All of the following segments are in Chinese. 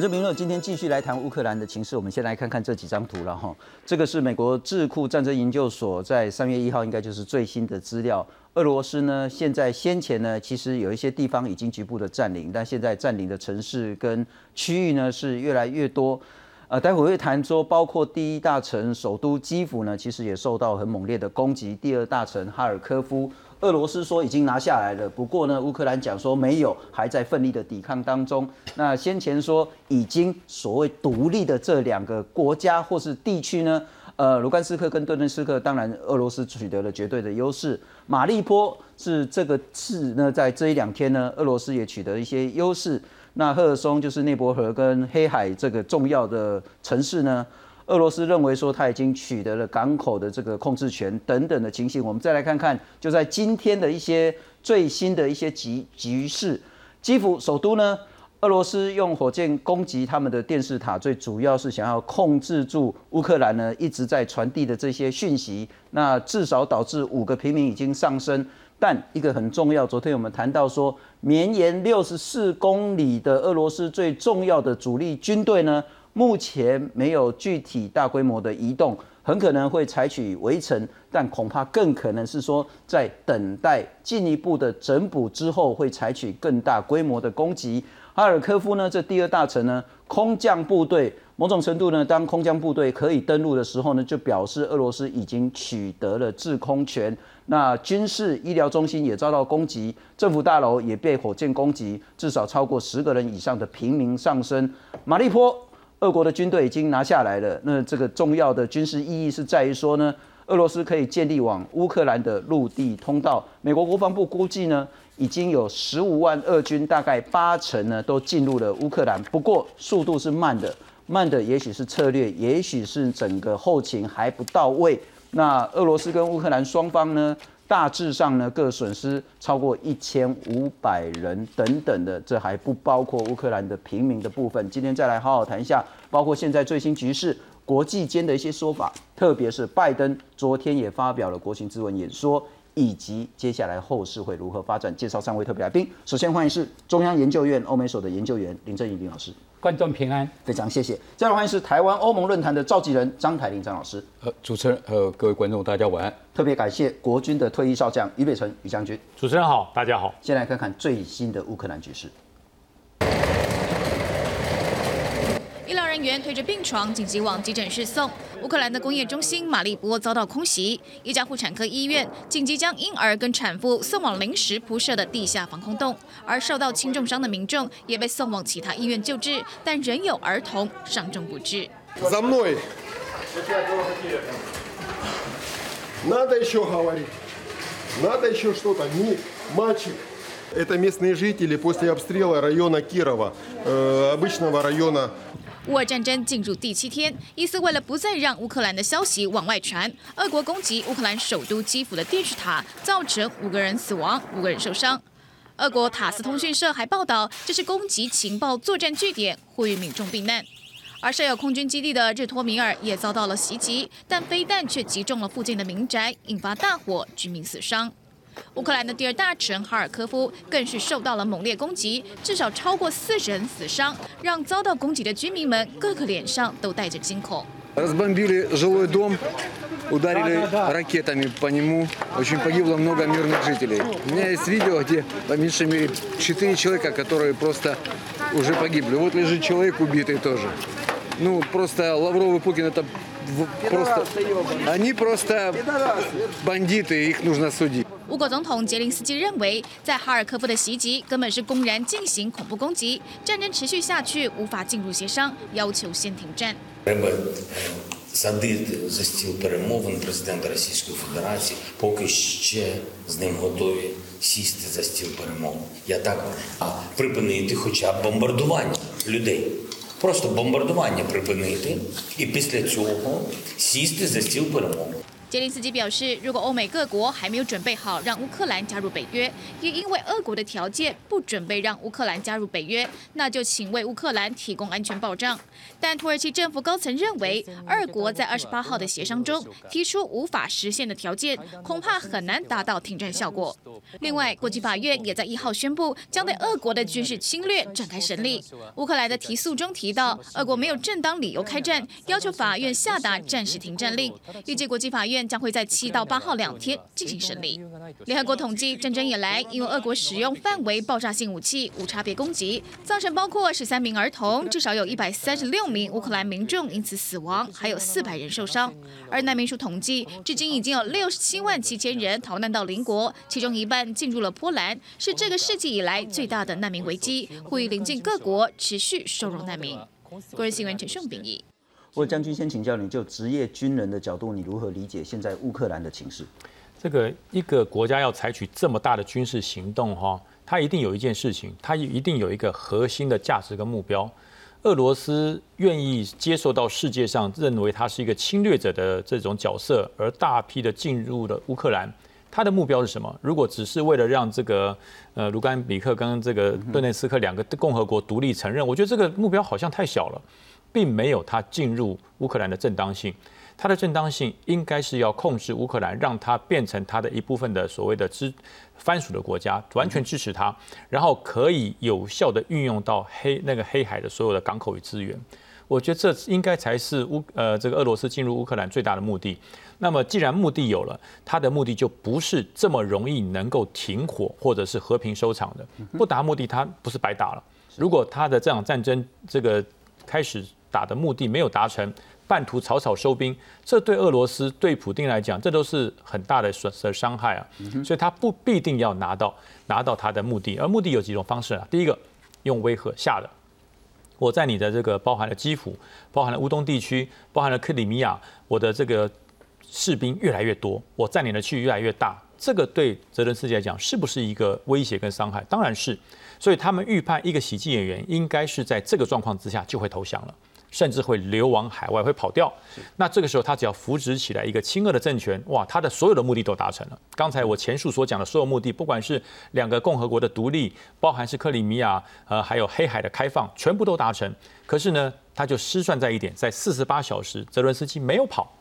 我就评论今天继续来谈乌克兰的情势。我们先来看看这几张图了哈。这个是美国智库战争研究所在三月一号，应该就是最新的资料。俄罗斯呢，现在先前呢，其实有一些地方已经局部的占领，但现在占领的城市跟区域呢是越来越多。呃，待会会谈说，包括第一大城首都基辅呢，其实也受到很猛烈的攻击。第二大城哈尔科夫。俄罗斯说已经拿下来了，不过呢，乌克兰讲说没有，还在奋力的抵抗当中。那先前说已经所谓独立的这两个国家或是地区呢，呃，卢甘斯克跟顿涅斯克，当然俄罗斯取得了绝对的优势。马利坡是这个次呢，在这一两天呢，俄罗斯也取得一些优势。那赫尔松就是内伯河跟黑海这个重要的城市呢。俄罗斯认为说他已经取得了港口的这个控制权等等的情形，我们再来看看，就在今天的一些最新的一些局局势，基辅首都呢，俄罗斯用火箭攻击他们的电视塔，最主要是想要控制住乌克兰呢一直在传递的这些讯息，那至少导致五个平民已经丧生，但一个很重要，昨天我们谈到说，绵延六十四公里的俄罗斯最重要的主力军队呢。目前没有具体大规模的移动，很可能会采取围城，但恐怕更可能是说在等待进一步的整补之后，会采取更大规模的攻击。哈尔科夫呢，这第二大城呢，空降部队某种程度呢，当空降部队可以登陆的时候呢，就表示俄罗斯已经取得了制空权。那军事医疗中心也遭到攻击，政府大楼也被火箭攻击，至少超过十个人以上的平民丧生。马利坡。俄国的军队已经拿下来了，那这个重要的军事意义是在于说呢，俄罗斯可以建立往乌克兰的陆地通道。美国国防部估计呢，已经有十五万俄军，大概八成呢都进入了乌克兰。不过速度是慢的，慢的也许是策略，也许是整个后勤还不到位。那俄罗斯跟乌克兰双方呢？大致上呢，各损失超过一千五百人等等的，这还不包括乌克兰的平民的部分。今天再来好好谈一下，包括现在最新局势、国际间的一些说法，特别是拜登昨天也发表了国情咨文演说，以及接下来后市会如何发展。介绍三位特别来宾，首先欢迎是中央研究院欧美所的研究员林正义林老师。观众平安，非常谢谢。再来欢迎是台湾欧盟论坛的召集人张台林张老师。呃，主持人和各位观众，大家晚安。特别感谢国军的退役少将于北辰于将军。主持人好，大家好。先来看看最新的乌克兰局势。医疗人员推着病床紧急往急诊室送。乌克兰的工业中心马利波遭到空袭，一家妇产科医院紧急将婴儿跟产妇送往临时铺设的地下防空洞，而受到轻重伤的民众也被送往其他医院救治，但仍有儿童伤重不治。За мной. Надо еще говорить. Надо еще что-то. Не мальчик. Это местные жители после обстрела района Кирова, обычного района. 乌俄战争进入第七天，伊斯为了不再让乌克兰的消息往外传，俄国攻击乌克兰首都基辅的电视塔，造成五个人死亡，五个人受伤。俄国塔斯通讯社还报道，这是攻击情报作战据点，呼吁民众避难。而设有空军基地的日托米尔也遭到了袭击，但飞弹却击中了附近的民宅，引发大火，居民死伤。乌克兰的第二大城哈尔科夫更是受到了猛烈攻击，至少超过四十人死伤，让遭到攻击的居民们个个脸上都带着惊恐。Разбомбили жилой дом, ударили ракетами по нему. Очень погибло много мирных жителей. У меня есть видео, где по меньшей мере четыре человека, которые просто уже погибли. Вот лежит человек убитый тоже. Ну, просто Лавров и Путин это просто... Они просто бандиты, их нужно судить. 乌国总统杰林斯基认为，在哈尔科夫的袭击根本是公然进行恐怖攻击，战争持续下去无法进入协商，要求先停战。 Треба садити за стіл перемовин президента Російської Федерації, поки ще з ним готові сісти за стіл перемовин. Я так а припинити хоча б бомбардування людей. Просто бомбардування припинити і після цього сісти за стіл перемовин. 杰林斯基表示，如果欧美各国还没有准备好让乌克兰加入北约，也因为俄国的条件不准备让乌克兰加入北约，那就请为乌克兰提供安全保障。但土耳其政府高层认为，二国在二十八号的协商中提出无法实现的条件，恐怕很难达到停战效果。另外，国际法院也在一号宣布，将对俄国的军事侵略展开审理。乌克兰的提诉中提到，俄国没有正当理由开战，要求法院下达暂时停战令。预计国际法院将会在七到八号两天进行审理。联合国统计，战争以来，因为俄国使用范围爆炸性武器、无差别攻击，造成包括十三名儿童，至少有一百三十六名乌克兰民众因此死亡，还有四百人受伤。而难民署统计，至今已经有六十七万七千人逃难到邻国，其中一半进入了波兰，是这个世纪以来最大的难民危机。呼吁邻近各国持续收容难民。国人新闻陈胜秉义。我将军先请教你，就职业军人的角度，你如何理解现在乌克兰的情势？这个一个国家要采取这么大的军事行动，哈，它一定有一件事情，它一定有一个核心的价值跟目标。俄罗斯愿意接受到世界上认为他是一个侵略者的这种角色，而大批的进入了乌克兰，他的目标是什么？如果只是为了让这个呃卢甘比克跟这个顿内斯克两个共和国独立承认，我觉得这个目标好像太小了。并没有他进入乌克兰的正当性，他的正当性应该是要控制乌克兰，让它变成他的一部分的所谓的支藩属的国家，完全支持他，然后可以有效的运用到黑那个黑海的所有的港口与资源。我觉得这应该才是乌呃这个俄罗斯进入乌克兰最大的目的。那么既然目的有了，他的目的就不是这么容易能够停火或者是和平收场的。不达目的，他不是白打了。如果他的这场战争这个开始。打的目的没有达成，半途草草收兵，这对俄罗斯、对普京来讲，这都是很大的损的伤害啊。所以他不必定要拿到拿到他的目的，而目的有几种方式啊。第一个，用威吓吓的，我在你的这个包含了基辅、包含了乌东地区、包含了克里米亚，我的这个士兵越来越多，我占领的区域越来越大，这个对泽伦斯基来讲是不是一个威胁跟伤害？当然是。所以他们预判一个喜剧演员应该是在这个状况之下就会投降了。甚至会流亡海外，会跑掉。那这个时候，他只要扶植起来一个亲俄的政权，哇，他的所有的目的都达成了。刚才我前述所讲的所有目的，不管是两个共和国的独立，包含是克里米亚，呃，还有黑海的开放，全部都达成。可是呢，他就失算在一点，在四十八小时，泽伦斯基没有跑。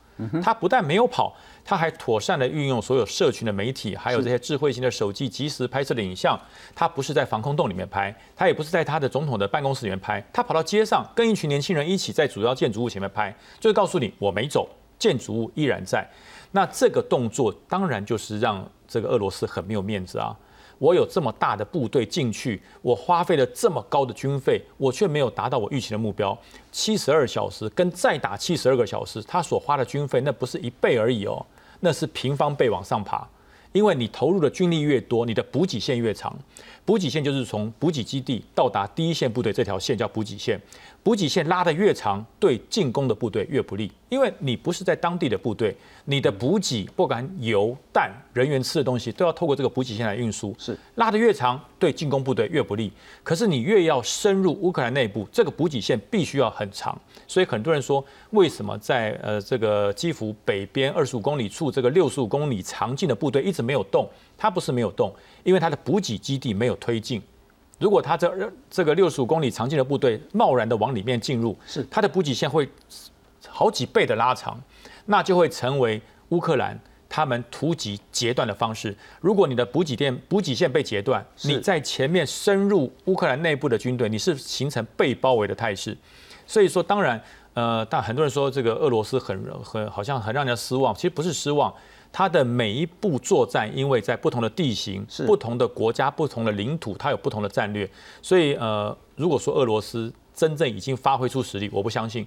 他不但没有跑，他还妥善的运用所有社群的媒体，还有这些智慧型的手机，及时拍摄的影像。他不是在防空洞里面拍，他也不是在他的总统的办公室里面拍，他跑到街上，跟一群年轻人一起在主要建筑物前面拍，就是告诉你我没走，建筑物依然在。那这个动作当然就是让这个俄罗斯很没有面子啊。我有这么大的部队进去，我花费了这么高的军费，我却没有达到我预期的目标。七十二小时跟再打七十二个小时，他所花的军费那不是一倍而已哦，那是平方倍往上爬。因为你投入的军力越多，你的补给线越长。补给线就是从补给基地到达第一线部队这条线叫补给线。补给线拉得越长，对进攻的部队越不利，因为你不是在当地的部队，你的补给不管油、弹、人员吃的东西都要透过这个补给线来运输。是拉得越长，对进攻部队越不利。可是你越要深入乌克兰内部，这个补给线必须要很长。所以很多人说，为什么在呃这个基辅北边二十五公里处，这个六十五公里长进的部队一直没有动？它不是没有动，因为它的补给基地没有推进。如果他这这个六十五公里长进的部队贸然的往里面进入，是他的补给线会好几倍的拉长，那就会成为乌克兰他们突击截断的方式。如果你的补给电补给线被截断，你在前面深入乌克兰内部的军队，你是形成被包围的态势。所以说，当然，呃，但很多人说这个俄罗斯很很好像很让人失望，其实不是失望。它的每一步作战，因为在不同的地形、不同的国家、不同的领土，它有不同的战略。所以，呃，如果说俄罗斯真正已经发挥出实力，我不相信。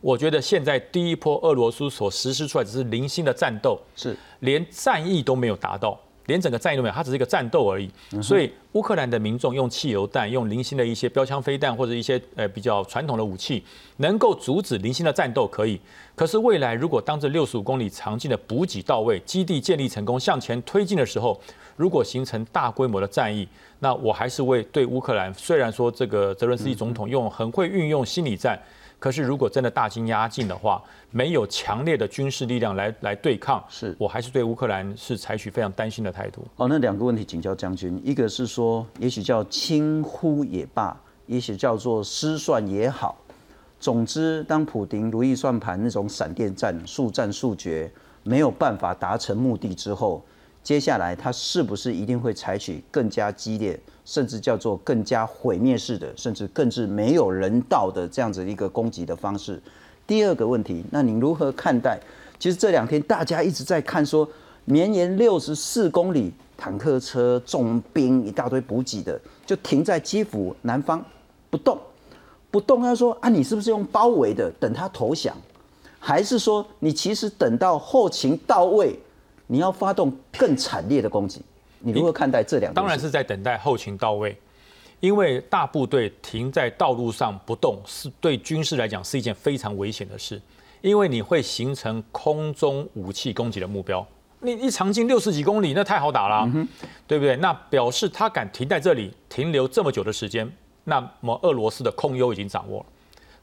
我觉得现在第一波俄罗斯所实施出来只是零星的战斗，是连战役都没有达到。连整个战役都没有，它只是一个战斗而已。所以乌克兰的民众用汽油弹、用零星的一些标枪飞弹或者一些呃比较传统的武器，能够阻止零星的战斗可以。可是未来如果当这六十五公里长径的补给到位、基地建立成功、向前推进的时候，如果形成大规模的战役，那我还是为对乌克兰。虽然说这个泽伦斯基总统用很会运用心理战。可是如果真的大军压境的话，没有强烈的军事力量来来对抗，是我还是对乌克兰是采取非常担心的态度。哦，那两个问题请教将军，一个是说，也许叫轻忽也罢，也许叫做失算也好，总之，当普丁如意算盘那种闪电战、速战速决没有办法达成目的之后，接下来他是不是一定会采取更加激烈，甚至叫做更加毁灭式的，甚至更是没有人道的这样子一个攻击的方式？第二个问题，那您如何看待？其实这两天大家一直在看说，绵延六十四公里坦克车、重兵一大堆补给的，就停在基辅南方不动。不动，他说啊，你是不是用包围的等他投降，还是说你其实等到后勤到位，你要发动更惨烈的攻击？你如何看待这两？当然是在等待后勤到位，因为大部队停在道路上不动，是对军事来讲是一件非常危险的事，因为你会形成空中武器攻击的目标。你一长进六十几公里，那太好打了，对不对？那表示他敢停在这里停留这么久的时间。那么俄罗斯的空优已经掌握了，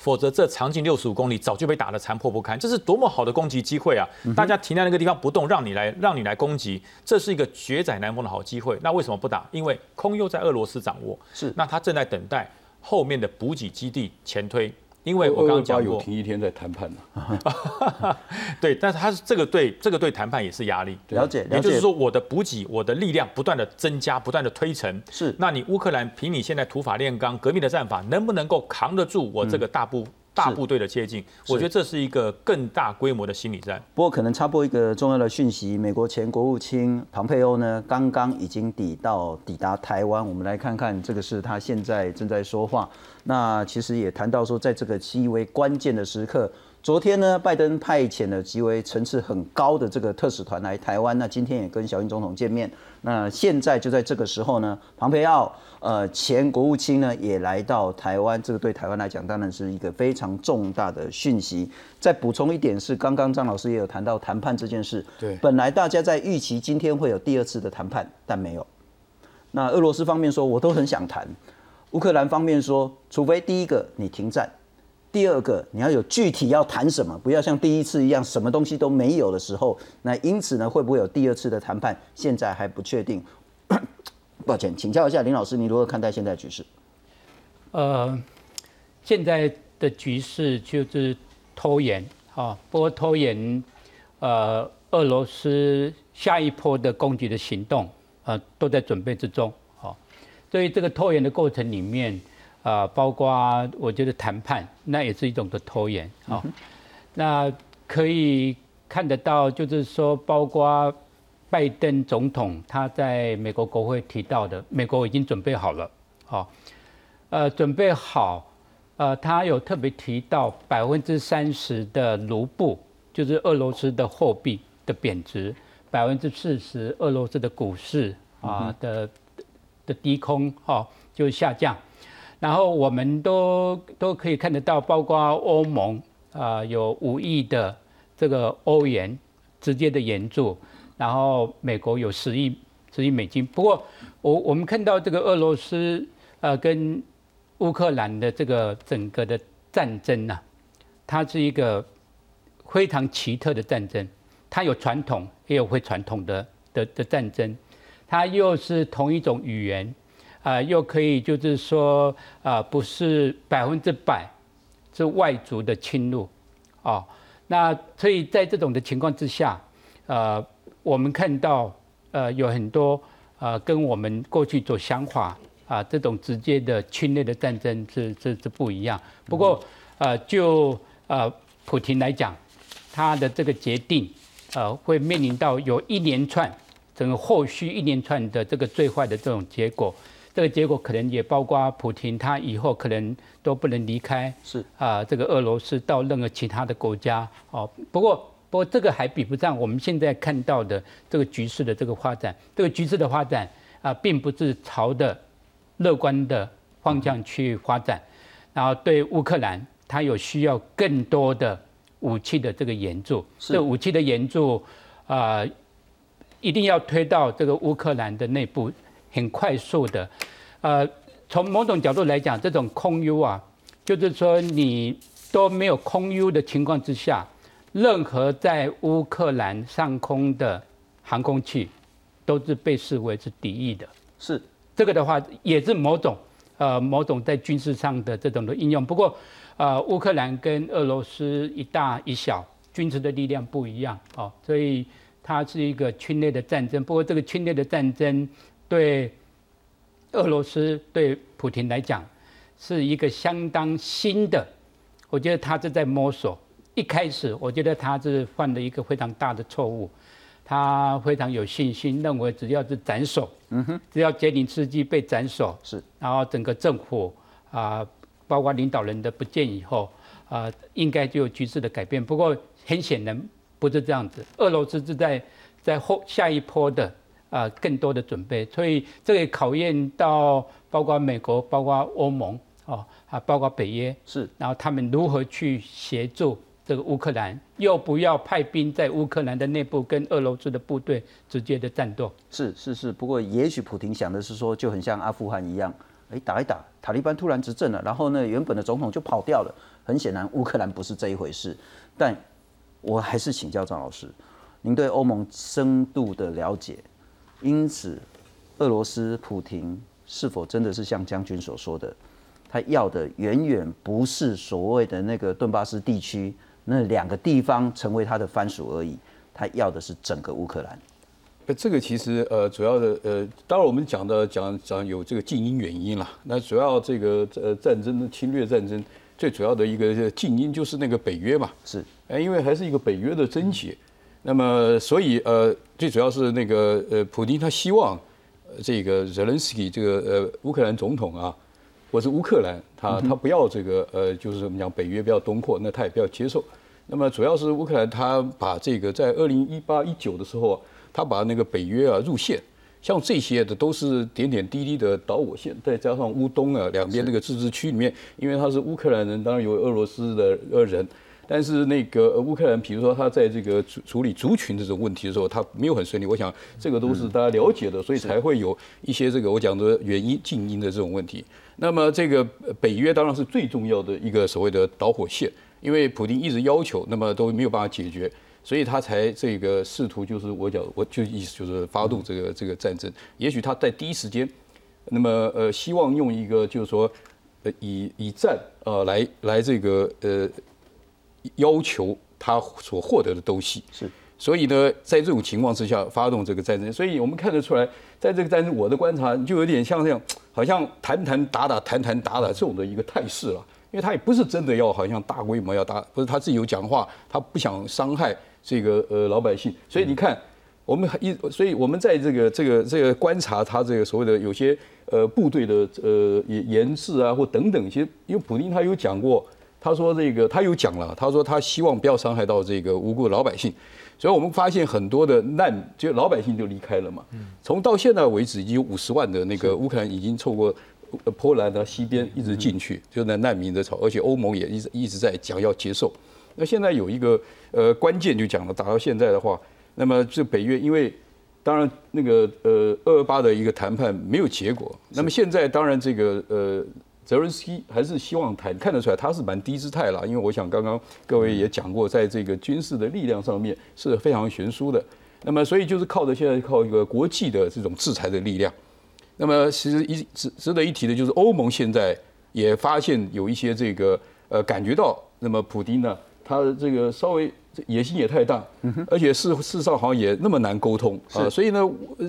否则这长近六十五公里早就被打得残破不堪。这是多么好的攻击机会啊！大家停在那个地方不动，让你来让你来攻击，这是一个绝载南风的好机会。那为什么不打？因为空优在俄罗斯掌握，是那他正在等待后面的补给基地前推。因为我刚刚讲过，有停一天在谈判呢。对，但是他是这个对这个对谈判也是压力。了解，也就是说，我的补给，我的力量不断的增加，不断的推陈。是，那你乌克兰凭你现在土法炼钢、革命的战法，能不能够扛得住我这个大部？大部队的接近，我觉得这是一个更大规模的心理战。不过，可能插播一个重要的讯息：美国前国务卿庞佩欧呢，刚刚已经抵到抵达台湾。我们来看看，这个是他现在正在说话。那其实也谈到说，在这个极为关键的时刻。昨天呢，拜登派遣了极为层次很高的这个特使团来台湾。那今天也跟小英总统见面。那现在就在这个时候呢，庞培奥呃前国务卿呢也来到台湾。这个对台湾来讲，当然是一个非常重大的讯息。再补充一点是，刚刚张老师也有谈到谈判这件事。对，本来大家在预期今天会有第二次的谈判，但没有。那俄罗斯方面说，我都很想谈；乌克兰方面说，除非第一个你停战。第二个，你要有具体要谈什么，不要像第一次一样什么东西都没有的时候。那因此呢，会不会有第二次的谈判？现在还不确定。抱歉，请教一下林老师，你如何看待现在局势？呃，现在的局势就是拖延啊，不过拖延，呃，俄罗斯下一波的攻击的行动，呃，都在准备之中。好，所以这个拖延的过程里面。啊，包括我觉得谈判，那也是一种的拖延啊。那可以看得到，就是说，包括拜登总统他在美国国会提到的，美国已经准备好了，好，呃，准备好，呃，他有特别提到百分之三十的卢布，就是俄罗斯的货币的贬值，百分之四十俄罗斯的股市啊的的低空哈就下降。然后我们都都可以看得到，包括欧盟啊有五亿的这个欧元直接的援助，然后美国有十亿十亿美金。不过我我们看到这个俄罗斯呃跟乌克兰的这个整个的战争呐，它是一个非常奇特的战争，它有传统也有非传统的的的战争，它又是同一种语言。啊，又可以就是说，啊，不是百分之百是外族的侵入，哦，那所以在这种的情况之下，呃，我们看到呃有很多呃跟我们过去所想法啊这种直接的侵略的战争是是是不一样。不过呃就呃普京来讲，他的这个决定呃会面临到有一连串整个后续一连串的这个最坏的这种结果。这个结果可能也包括普京，他以后可能都不能离开，是啊，这个俄罗斯到任何其他的国家哦。不过，不过这个还比不上我们现在看到的这个局势的这个发展。这个局势的发展啊，并不是朝的乐观的方向去发展。然后对乌克兰，它有需要更多的武器的这个援助。这武器的援助啊，一定要推到这个乌克兰的内部。很快速的，呃，从某种角度来讲，这种空优啊，就是说你都没有空优的情况之下，任何在乌克兰上空的航空器都是被视为是敌意的。是这个的话，也是某种呃某种在军事上的这种的应用。不过，呃，乌克兰跟俄罗斯一大一小，军事的力量不一样哦，所以它是一个侵略的战争。不过，这个侵略的战争对俄罗斯对普京来讲是一个相当新的，我觉得他是在摸索。一开始，我觉得他是犯了一个非常大的错误。他非常有信心，认为只要是斩首，嗯哼，只要杰林斯基被斩首，是，然后整个政府啊，包括领导人的不见以后，啊，应该就有局势的改变。不过很显然不是这样子，俄罗斯是在在后下一波的啊更多的准备，所以这也考验到包括美国、包括欧盟哦啊，包括北约是，然后他们如何去协助。这个乌克兰又不要派兵在乌克兰的内部跟俄罗斯的部队直接的战斗，是是是。不过也许普廷想的是说，就很像阿富汗一样，哎，打一打，塔利班突然执政了，然后呢，原本的总统就跑掉了。很显然，乌克兰不是这一回事。但我还是请教张老师，您对欧盟深度的了解，因此，俄罗斯普廷是否真的是像将军所说的，他要的远远不是所谓的那个顿巴斯地区？那两个地方成为他的藩属而已，他要的是整个乌克兰。呃，这个其实呃，主要的呃，当然我们讲的讲讲有这个近因原因啦。那主要这个呃战争的侵略战争，最主要的一个近因就是那个北约嘛。是，哎，因为还是一个北约的贞洁。那么所以呃，最主要是那个呃，普京他希望这个泽连斯基这个呃乌克兰总统啊，或是乌克兰，他他不要这个呃，就是我们讲北约不要东扩，那他也不要接受。那么主要是乌克兰，他把这个在二零一八一九的时候，他把那个北约啊入线，像这些的都是点点滴滴的导火线，再加上乌东啊两边那个自治区里面，因为他是乌克兰人，当然有俄罗斯的呃人，但是那个乌克兰，比如说他在这个处处理族群这种问题的时候，他没有很顺利。我想这个都是大家了解的，所以才会有一些这个我讲的原因、静音的这种问题。那么这个北约当然是最重要的一个所谓的导火线。因为普京一直要求，那么都没有办法解决，所以他才这个试图就是我讲，我就意思就是发动这个这个战争。也许他在第一时间，那么呃希望用一个就是说，呃以以战呃来来这个呃要求他所获得的东西。是，所以呢，在这种情况之下发动这个战争，所以我们看得出来，在这个战争我的观察就有点像这样，好像谈谈打打谈谈打打这种的一个态势了。因为他也不是真的要好像大规模要打，不是他自己有讲话，他不想伤害这个呃老百姓，所以你看我们一，所以我们在这个这个这个观察他这个所谓的有些呃部队的呃研研制啊或等等，其实因为普京他有讲过，他说这个他有讲了，他说他希望不要伤害到这个无辜的老百姓，所以我们发现很多的难就老百姓就离开了嘛，从到现在为止已经有五十万的那个乌克兰已经透过。波兰的西边一直进去，就那难民的潮，而且欧盟也一直一直在讲要接受。那现在有一个呃关键就讲了，打到现在的话，那么这北约因为当然那个呃二二八的一个谈判没有结果，那么现在当然这个呃泽伦斯基还是希望谈，看得出来他是蛮低姿态了，因为我想刚刚各位也讲过，在这个军事的力量上面是非常悬殊的。那么所以就是靠着现在靠一个国际的这种制裁的力量。那么，其实一值值得一提的就是，欧盟现在也发现有一些这个呃，感觉到，那么普京呢，他的这个稍微野心也太大，而且事事实上好像也那么难沟通啊，所以呢，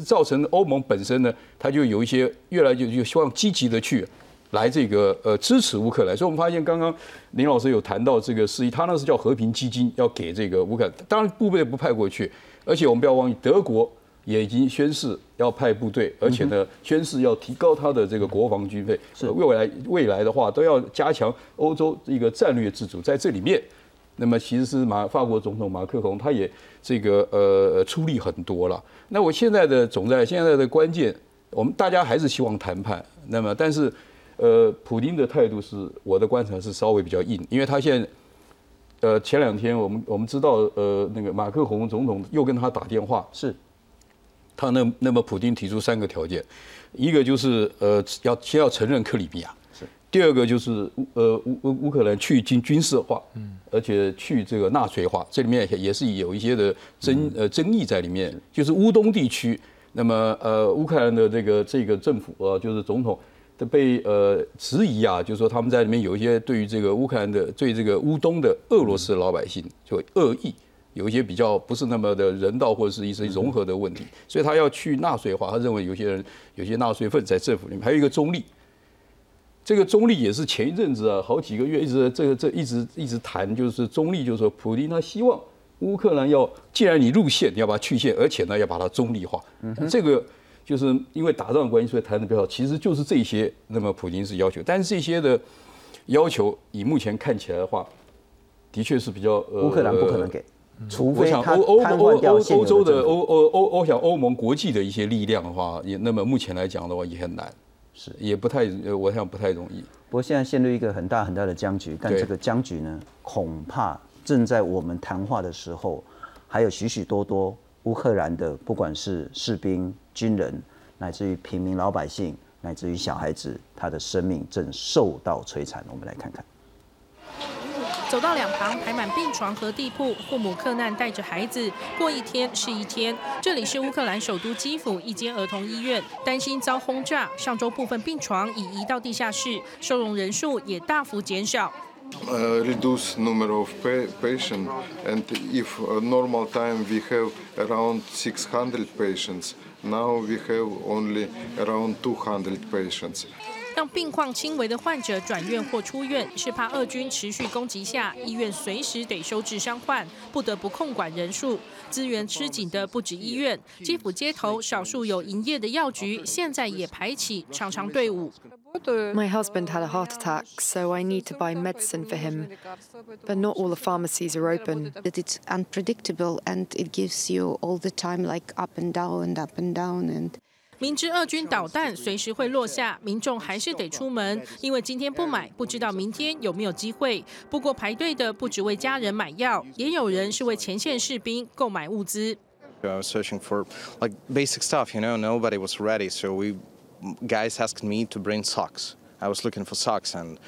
造成欧盟本身呢，他就有一些越来就就希望积极的去来这个呃支持乌克兰。所以我们发现刚刚林老师有谈到这个事宜，他那是叫和平基金，要给这个乌克兰，当然部队不派过去，而且我们不要忘记德国。也已经宣誓要派部队，而且呢，宣誓要提高他的这个国防军费。是未来未来的话，都要加强欧洲一个战略自主。在这里面，那么其实是马法国总统马克龙他也这个呃出力很多了。那我现在的总在现在的关键，我们大家还是希望谈判。那么，但是呃，普京的态度是我的观察是稍微比较硬，因为他现在呃前两天我们我们知道呃那个马克龙总统又跟他打电话是。他那那么，普京提出三个条件，一个就是呃，要先要承认克里米亚，是；第二个就是呃乌乌乌克兰去军军事化，嗯，而且去这个纳粹化，这里面也是有一些的争呃争议在里面。就是乌东地区，那么呃乌克兰的这个这个政府啊，就是总统的被呃质疑啊，就是说他们在里面有一些对于这个乌克兰的对这个乌东的俄罗斯老百姓就恶意。有一些比较不是那么的人道或者是一些融合的问题，所以他要去纳税化。他认为有些人有些纳税份在政府里面，还有一个中立。这个中立也是前一阵子啊，好几个月一直这个这一直一直谈，就是中立，就是说普京他希望乌克兰要，既然你入线，你要把它去线，而且呢要把它中立化。这个就是因为打仗关系，所以谈的比较好。其实就是这些，那么普京是要求，但是这些的要求以目前看起来的话，的确是比较乌克兰不可能给。除非他欧欧欧欧欧洲的欧欧欧欧想欧盟国际的一些力量的话，也那么目前来讲的话也很难，是也不太我想不太容易。不过现在陷入一个很大很大的僵局，但这个僵局呢，恐怕正在我们谈话的时候，还有许许多多乌克兰的不管是士兵、军人，乃至于平民老百姓，乃至于小孩子，他的生命正受到摧残。我们来看看。走到两旁排满病床和地铺，父母克难带着孩子过一天是一天。这里是乌克兰首都基辅一间儿童医院，担心遭轰炸，上周部分病床已移到地下室，收容人数也大幅减少。Uh, reduce number of pa patients, and if uh, normal time we have around 600 patients, now we have only around 200 patients. 让病况轻微的患者转院或出院，是怕俄军持续攻击下，医院随时得收治伤患，不得不控管人数。资源吃紧的不止医院，基辅街头少数有营业的药局，现在也排起长长队伍。My husband had a heart attack, so I need to buy medicine for him. But not all the pharmacies are open. That it's unpredictable and it gives you all the time like up and down and up and down and 明知俄军导弹随时会落下，民众还是得出门，因为今天不买，不知道明天有没有机会。不过排队的不只为家人买药，也有人是为前线士兵购买物资。I was searching for like basic stuff, you know. Nobody was ready, so we guys asked me to bring socks. I was looking for socks, and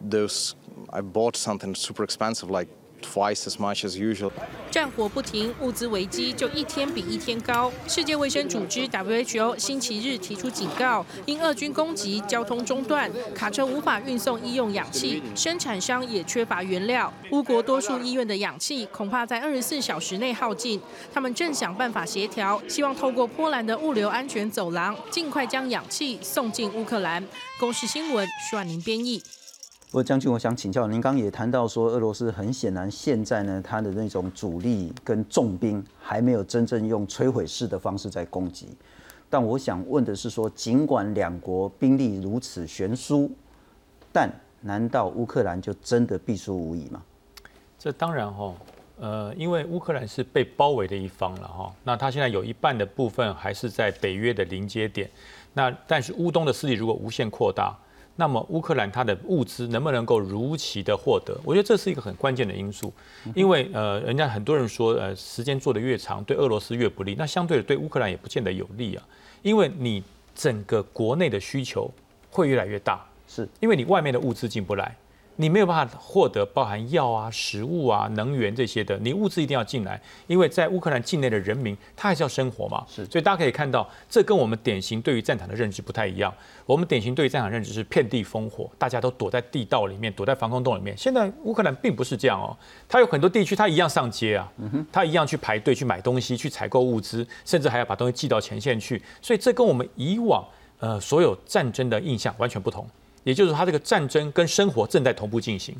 those I bought something super expensive like. Twice as much as usual. 战火不停，物资危机就一天比一天高。世界卫生组织 WHO 星期日提出警告，因俄军攻击，交通中断，卡车无法运送医用氧气，生产商也缺乏原料。乌国多数医院的氧气恐怕在二十四小时内耗尽。他们正想办法协调，希望透过波兰的物流安全走廊，尽快将氧气送进乌克兰。公视新闻，徐婉宁编译。不过将军，我想请教您，刚也谈到说，俄罗斯很显然现在呢，它的那种主力跟重兵还没有真正用摧毁式的方式在攻击。但我想问的是说，尽管两国兵力如此悬殊，但难道乌克兰就真的必输无疑吗？这当然哈，呃，因为乌克兰是被包围的一方了哈，那它现在有一半的部分还是在北约的临接点，那但是乌东的势力如果无限扩大。那么乌克兰它的物资能不能够如期的获得？我觉得这是一个很关键的因素，因为呃，人家很多人说，呃，时间做得越长，对俄罗斯越不利。那相对的，对乌克兰也不见得有利啊，因为你整个国内的需求会越来越大，是因为你外面的物资进不来。你没有办法获得包含药啊、食物啊、能源这些的，你物资一定要进来，因为在乌克兰境内的人民他还是要生活嘛。是，所以大家可以看到，这跟我们典型对于战场的认知不太一样。我们典型对于战场认知是遍地烽火，大家都躲在地道里面，躲在防空洞里面。现在乌克兰并不是这样哦，它有很多地区它一样上街啊，它一样去排队去买东西、去采购物资，甚至还要把东西寄到前线去。所以这跟我们以往呃所有战争的印象完全不同。也就是说，它这个战争跟生活正在同步进行。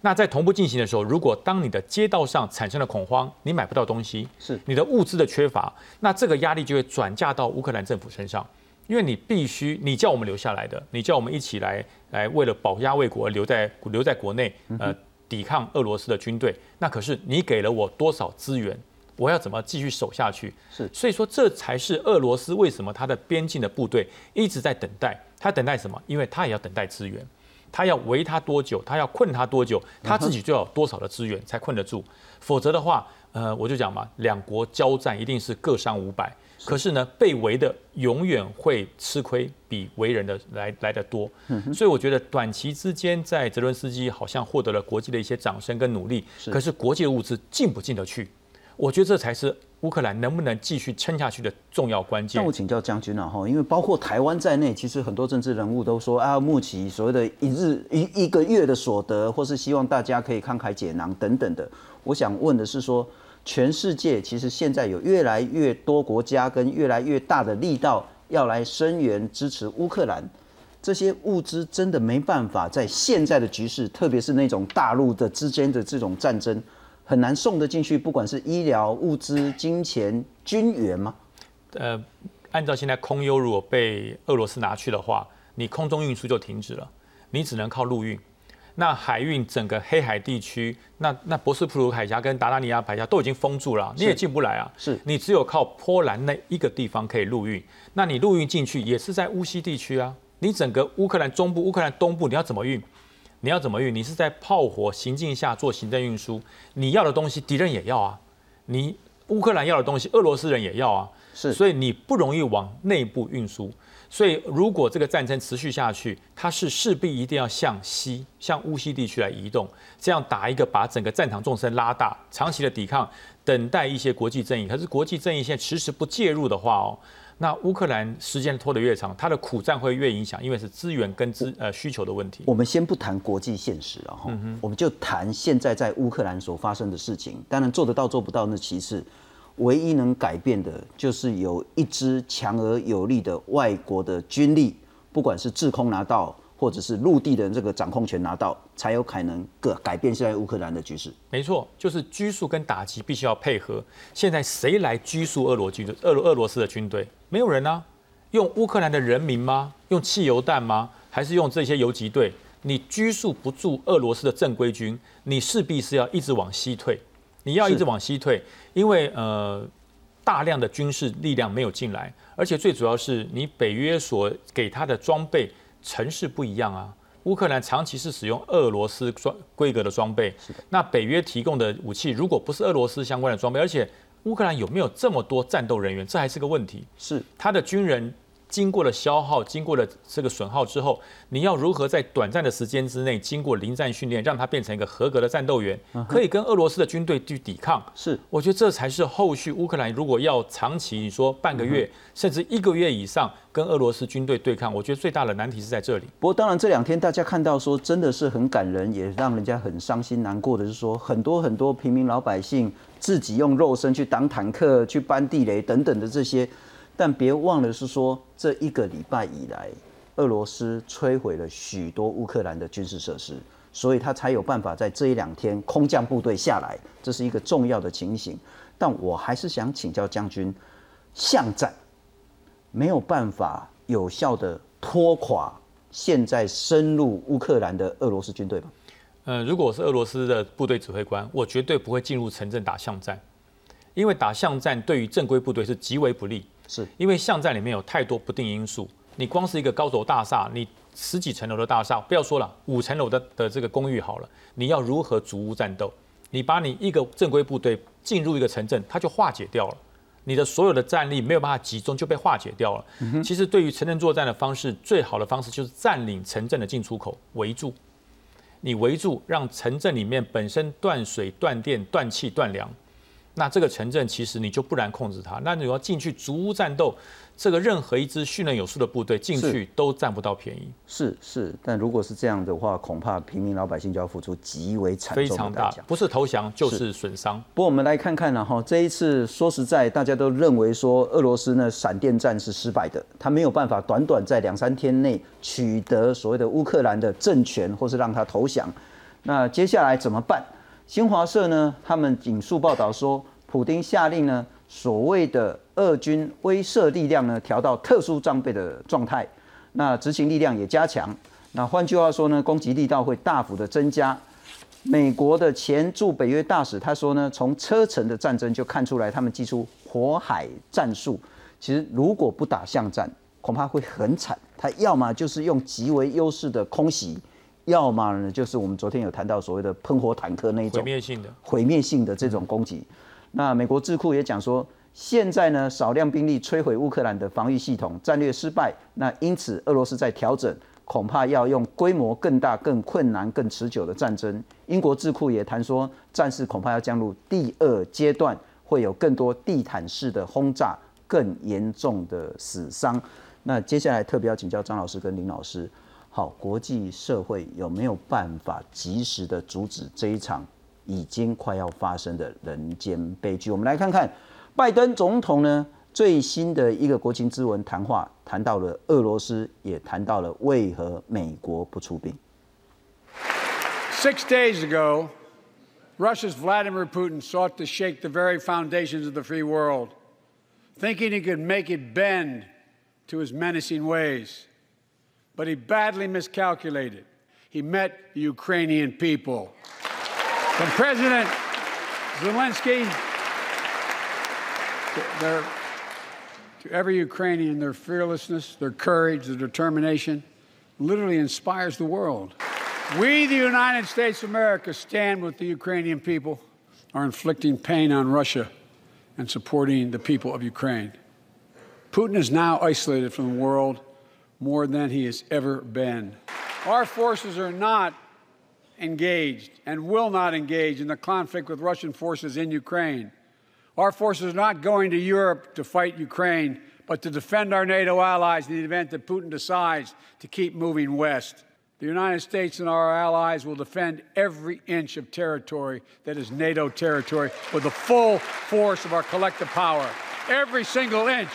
那在同步进行的时候，如果当你的街道上产生了恐慌，你买不到东西，是你的物资的缺乏，那这个压力就会转嫁到乌克兰政府身上，因为你必须，你叫我们留下来的，你叫我们一起来，来为了保家卫国留在留在国内，呃，抵抗俄罗斯的军队。那可是你给了我多少资源？我要怎么继续守下去？是，所以说这才是俄罗斯为什么他的边境的部队一直在等待。他等待什么？因为他也要等待资源。他要围他多久？他要困他多久？他自己就要多少的资源才困得住？否则的话，呃，我就讲嘛，两国交战一定是各伤五百。可是呢，被围的永远会吃亏，比围人的来来的多。所以我觉得短期之间，在泽伦斯基好像获得了国际的一些掌声跟努力，可是国际的物资进不进得去？我觉得这才是乌克兰能不能继续撑下去的重要关键。那我请教将军了哈，因为包括台湾在内，其实很多政治人物都说啊，穆奇所谓的一日一一个月的所得，或是希望大家可以慷慨解囊等等的。我想问的是说。全世界其实现在有越来越多国家跟越来越大的力道要来声援支持乌克兰，这些物资真的没办法在现在的局势，特别是那种大陆的之间的这种战争，很难送得进去，不管是医疗物资、金钱、军援吗？呃，按照现在空优如果被俄罗斯拿去的话，你空中运输就停止了，你只能靠陆运。那海运整个黑海地区，那那博斯普鲁海峡跟达达尼亚海峡都已经封住了，你也进不来啊。是你只有靠波兰那一个地方可以陆运，那你陆运进去也是在乌西地区啊。你整个乌克兰中部、乌克兰东部你要怎么运？你要怎么运？你是在炮火行进下做行政运输，你要的东西敌人也要啊。你乌克兰要的东西，俄罗斯人也要啊。是，所以你不容易往内部运输。所以，如果这个战争持续下去，它是势必一定要向西、向乌西地区来移动，这样打一个把整个战场纵深拉大，长期的抵抗，等待一些国际正义。可是国际正义现在迟迟不介入的话哦，那乌克兰时间拖得越长，它的苦战会越影响，因为是资源跟资呃需求的问题。我们先不谈国际现实了哈，我们就谈现在在乌克兰所发生的事情。当然做得到做不到那其次。唯一能改变的，就是有一支强而有力的外国的军力，不管是制空拿到，或者是陆地的这个掌控权拿到，才有可能个改变现在乌克兰的局势。没错，就是拘束跟打击必须要配合。现在谁来拘束俄罗军队？俄罗俄罗斯的军队没有人啊？用乌克兰的人民吗？用汽油弹吗？还是用这些游击队？你拘束不住俄罗斯的正规军，你势必是要一直往西退。你要一直往西退，因为呃大量的军事力量没有进来，而且最主要是你北约所给他的装备城市不一样啊。乌克兰长期是使用俄罗斯装规格的装备，那北约提供的武器如果不是俄罗斯相关的装备，而且乌克兰有没有这么多战斗人员，这还是个问题。是他的军人。经过了消耗，经过了这个损耗之后，你要如何在短暂的时间之内，经过临战训练，让他变成一个合格的战斗员，可以跟俄罗斯的军队去抵抗？是，我觉得这才是后续乌克兰如果要长期，你说半个月甚至一个月以上跟俄罗斯军队对抗，我觉得最大的难题是在这里。不过，当然这两天大家看到说，真的是很感人，也让人家很伤心难过的是说，很多很多平民老百姓自己用肉身去挡坦克、去搬地雷等等的这些。但别忘了是说，这一个礼拜以来，俄罗斯摧毁了许多乌克兰的军事设施，所以他才有办法在这一两天空降部队下来，这是一个重要的情形。但我还是想请教将军，巷战没有办法有效的拖垮现在深入乌克兰的俄罗斯军队吗？呃，如果我是俄罗斯的部队指挥官，我绝对不会进入城镇打巷战，因为打巷战对于正规部队是极为不利。是因为巷战里面有太多不定因素，你光是一个高楼大厦，你十几层楼的大厦，不要说了，五层楼的的这个公寓好了，你要如何逐屋战斗？你把你一个正规部队进入一个城镇，它就化解掉了，你的所有的战力没有办法集中，就被化解掉了。其实对于城镇作战的方式，最好的方式就是占领城镇的进出口，围住，你围住，让城镇里面本身断水、断电、断气、断粮。那这个城镇其实你就不难控制它。那你要进去逐屋战斗，这个任何一支训练有素的部队进去都占不到便宜。是是，但如果是这样的话，恐怕平民老百姓就要付出极为惨重的代价。不是投降就是损伤。不过我们来看看呢，哈，这一次说实在，大家都认为说俄罗斯呢闪电战是失败的，他没有办法短短在两三天内取得所谓的乌克兰的政权，或是让他投降。那接下来怎么办？新华社呢，他们引述报道说。普京下令呢，所谓的俄军威慑力量呢，调到特殊装备的状态，那执行力量也加强。那换句话说呢，攻击力道会大幅的增加。美国的前驻北约大使他说呢，从车臣的战争就看出来，他们祭出火海战术。其实如果不打巷战，恐怕会很惨。他要么就是用极为优势的空袭，要么呢就是我们昨天有谈到所谓的喷火坦克那一种毁灭性的毁灭性的这种攻击。那美国智库也讲说，现在呢，少量兵力摧毁乌克兰的防御系统，战略失败。那因此，俄罗斯在调整，恐怕要用规模更大、更困难、更持久的战争。英国智库也谈说，战事恐怕要降入第二阶段，会有更多地毯式的轰炸，更严重的死伤。那接下来特别要请教张老师跟林老师，好，国际社会有没有办法及时的阻止这一场已经快要发生的人间悲剧？我们来看看拜登总统呢最新的一个国情咨文谈话，谈到了俄罗斯，也谈到了为何美国不出兵。Six days ago, Russia's Vladimir Putin sought to shake the very foundations of the free world, thinking he could make it bend to his menacing ways. But he badly miscalculated. He met the Ukrainian people. From President Zelensky to, their, to every Ukrainian, their fearlessness, their courage, their determination literally inspires the world. We, the United States of America, stand with the Ukrainian people, are inflicting pain on Russia and supporting the people of Ukraine. Putin is now isolated from the world more than he has ever been. Our forces are not engaged and will not engage in the conflict with Russian forces in Ukraine. Our forces are not going to Europe to fight Ukraine, but to defend our NATO allies in the event that Putin decides to keep moving west. The United States and our allies will defend every inch of territory that is NATO territory with the full force of our collective power. Every single inch.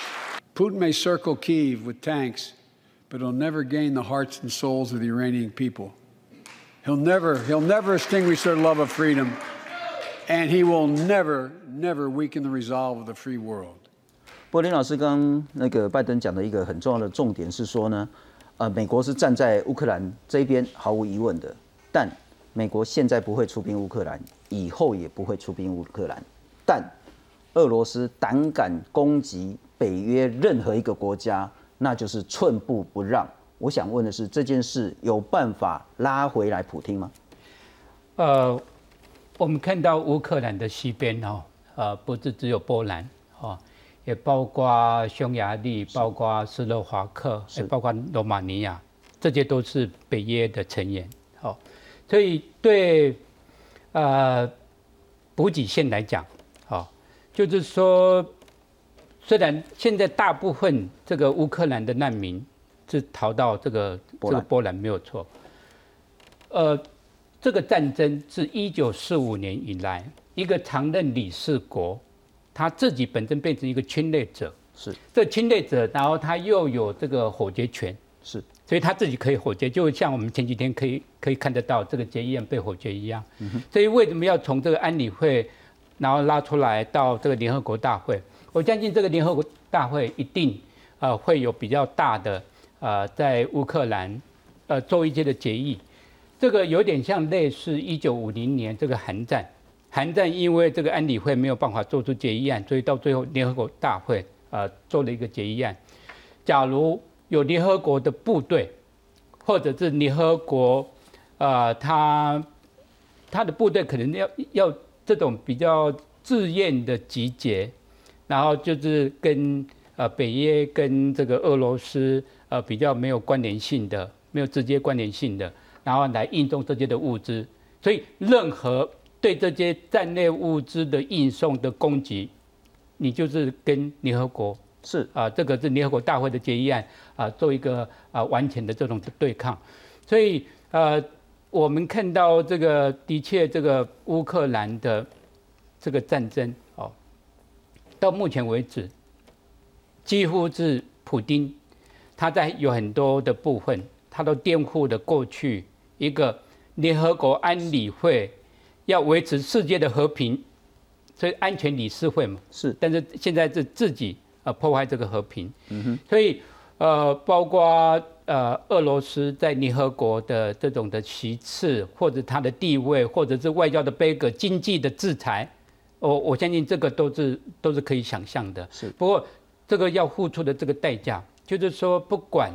Putin may circle Kiev with tanks, but he'll never gain the hearts and souls of the Iranian people. He'll never, he'll never extinguish their love of freedom, and he will never, never weaken the resolve of the free world. 柏林老师刚那个拜登讲的一个很重要的重点是说呢，呃，美国是站在乌克兰这一边，毫无疑问的。但美国现在不会出兵乌克兰，以后也不会出兵乌克兰。但俄罗斯胆敢攻击北约任何一个国家，那就是寸步不让。我想问的是，这件事有办法拉回来普京吗？呃，我们看到乌克兰的西边哦，呃，不是只有波兰哦，也包括匈牙利，包括斯洛伐克，也包括罗马尼亚，这些都是北约的成员。好、所以对呃补给线来讲，好、就是说，虽然现在大部分这个乌克兰的难民是逃到这个这个波兰没有错，呃，这个战争是一九四五年以来一个常任理事国，他自己本身变成一个侵略者，是。这侵略者，然后他又有这个否决权，是，所以他自己可以否决，就像我们前几天可以可以看得到这个决议案被否决一样。所以为什么要从这个安理会，然后拉出来到这个联合国大会？我相信这个联合国大会一定呃会有比较大的呃在乌克兰呃做一些的决议。这个有点像类似一九五零年这个韩战，韩战因为这个安理会没有办法做出决议案，所以到最后联合国大会呃做了一个决议案。假如有联合国的部队，或者是联合国呃他他的部队可能要要这种比较自愿的集结，然后就是跟呃北约跟这个俄罗斯呃比较没有关联性的，没有直接关联性的。然后来运送这些的物资，所以任何对这些战略物资的运送的攻击，你就是跟联合国是啊，这个是联合国大会的决议案啊，做一个啊完全的这种对抗。所以呃，我们看到这个的确这个乌克兰的这个战争哦，到目前为止，几乎是普丁他在有很多的部分，他都颠覆了过去。一个联合国安理会要维持世界的和平，所以安全理事会嘛是，但是现在是自己呃破坏这个和平，嗯哼，所以呃包括呃俄罗斯在联合国的这种的其次或者它的地位，或者是外交的杯葛、经济的制裁，我我相信这个都是都是可以想象的。是，不过这个要付出的这个代价，就是说不管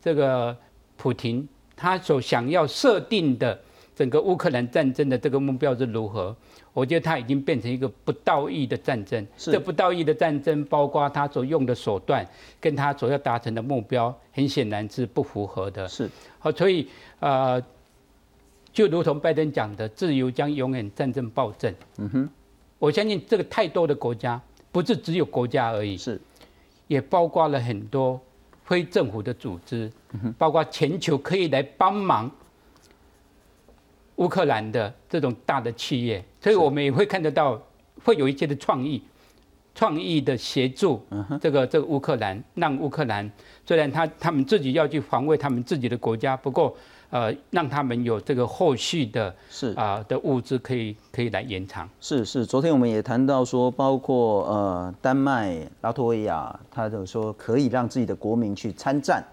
这个普廷。他所想要设定的整个乌克兰战争的这个目标是如何？我觉得他已经变成一个不道义的战争。这不道义的战争，包括他所用的手段，跟他所要达成的目标，很显然是不符合的。是，好，所以呃，就如同拜登讲的，自由将永远战胜暴政。嗯哼，我相信这个太多的国家，不是只有国家而已，是，也包括了很多非政府的组织，包括全球可以来帮忙。乌克兰的这种大的企业，所以我们也会看得到，会有一些的创意，创意的协助这个这个乌克兰，让乌克兰虽然他他们自己要去防卫他们自己的国家，不过呃，让他们有这个后续的是啊的物资可以可以来延长。是是，昨天我们也谈到说，包括呃丹麦、拉脱维亚，他就说可以让自己的国民去参战，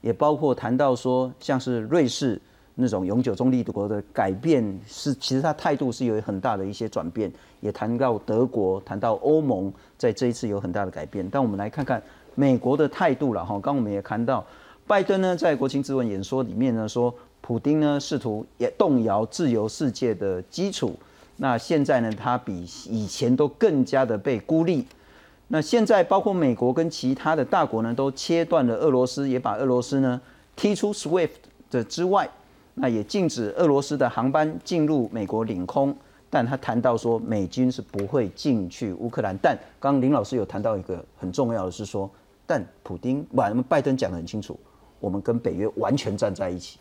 也包括谈到说，像是瑞士。那种永久中立国的改变是，其实他态度是有很大的一些转变，也谈到德国，谈到欧盟在这一次有很大的改变。但我们来看看美国的态度了哈。刚我们也谈到，拜登呢在国情咨文演说里面呢说，普京呢试图也动摇自由世界的基础。那现在呢，他比以前都更加的被孤立。那现在包括美国跟其他的大国呢，都切断了俄罗斯，也把俄罗斯呢踢出 SWIFT 的之外。那也禁止俄罗斯的航班进入美国领空，但他谈到说美军是不会进去乌克兰。但刚林老师有谈到一个很重要的是说，但普京，完拜登讲得很清楚，我们跟北约完全站在一起。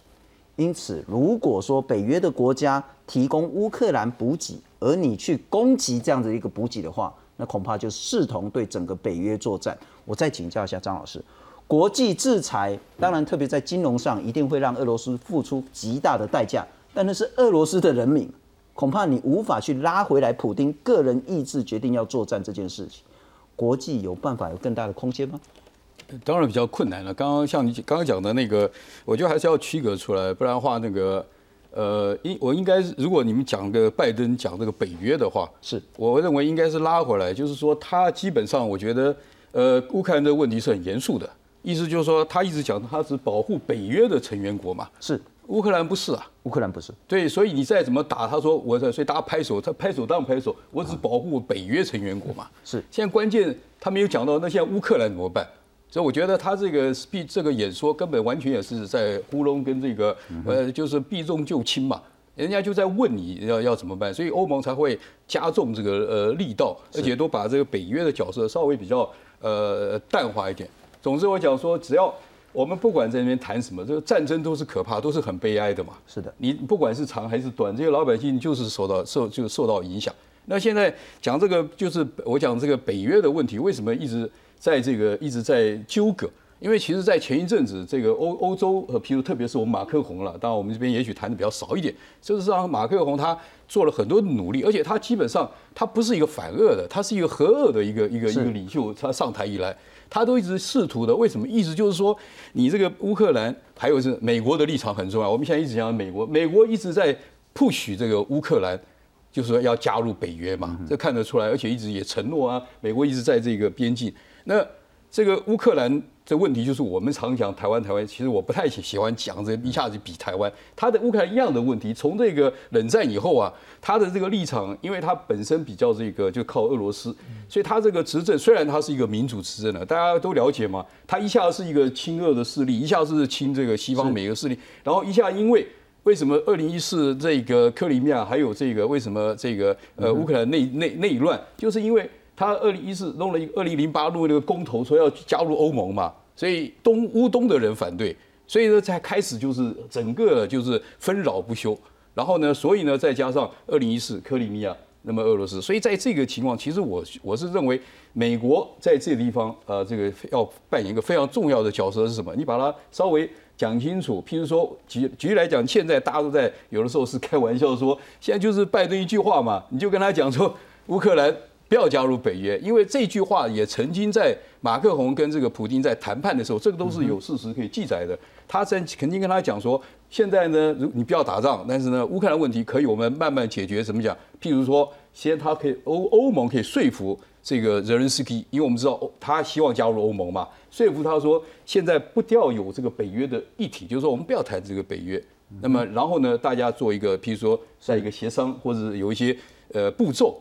因此，如果说北约的国家提供乌克兰补给，而你去攻击这样的一个补给的话，那恐怕就视同对整个北约作战。我再请教一下张老师。国际制裁当然，特别在金融上，一定会让俄罗斯付出极大的代价。但那是俄罗斯的人民，恐怕你无法去拉回来。普丁个人意志决定要作战这件事情，国际有办法有更大的空间吗？当然比较困难了。刚刚像你刚刚讲的那个，我觉得还是要区隔出来，不然的话，那个呃，应我应该如果你们讲个拜登讲这个北约的话，是我认为应该是拉回来，就是说他基本上我觉得，呃，乌克兰的问题是很严肃的。意思就是说，他一直讲他只保护北约的成员国嘛，是乌克兰不是啊，乌克兰不是，对，所以你再怎么打，他说我，所以大家拍手，他拍手当然拍手，我只保护北约成员国嘛，是。现在关键他没有讲到，那现在乌克兰怎么办？所以我觉得他这个避这个演说根本完全也是在糊弄跟这个呃，就是避重就轻嘛，人家就在问你要要怎么办，所以欧盟才会加重这个呃力道，而且都把这个北约的角色稍微比较呃淡化一点。总之，我讲说，只要我们不管在那边谈什么，这个战争都是可怕，都是很悲哀的嘛。是的，你不管是长还是短，这些老百姓就是受到受就受到影响。那现在讲这个，就是我讲这个北约的问题，为什么一直在这个一直在纠葛？因为其实，在前一阵子，这个欧欧洲和，譬如特别是我们马克宏了，当然我们这边也许谈的比较少一点。事实上，马克宏他做了很多努力，而且他基本上他不是一个反俄的，他是一个和俄的一个一个一个领袖。他上台以来。他都一直试图的，为什么？意思就是说，你这个乌克兰，还有是美国的立场很重要。我们现在一直讲美国，美国一直在 push 这个乌克兰，就是说要加入北约嘛，这看得出来，而且一直也承诺啊，美国一直在这个边境。那这个乌克兰。的问题就是我们常讲台湾，台湾其实我不太喜喜欢讲这一下子比台湾。他的乌克兰一样的问题，从这个冷战以后啊，他的这个立场，因为他本身比较这个就靠俄罗斯，所以他这个执政虽然他是一个民主执政的，大家都了解嘛，他一下是一个亲俄的势力，一下是亲这个西方美俄势力，然后一下因为为什么二零一四这个克里米亚还有这个为什么这个呃乌克兰内内内乱，就是因为他二零一四弄了一个二零零八弄那个公投说要加入欧盟嘛。所以东乌东的人反对，所以呢，才开始就是整个就是纷扰不休。然后呢，所以呢，再加上二零一四克里米亚，那么俄罗斯，所以在这个情况，其实我我是认为，美国在这个地方，呃，这个要扮演一个非常重要的角色是什么？你把它稍微讲清楚。譬如说，举举例来讲，现在大家都在有的时候是开玩笑说，现在就是拜登一句话嘛，你就跟他讲说，乌克兰。不要加入北约，因为这句话也曾经在马克宏跟这个普京在谈判的时候，这个都是有事实可以记载的。他曾肯定跟他讲说，现在呢，如你不要打仗，但是呢，乌克兰问题可以我们慢慢解决。怎么讲？譬如说，先他可以欧欧盟可以说服这个泽连斯基，因为我们知道他希望加入欧盟嘛，说服他说现在不要有这个北约的议题，就是说我们不要谈这个北约。那么然后呢，大家做一个，譬如说在一个协商，或者有一些呃步骤，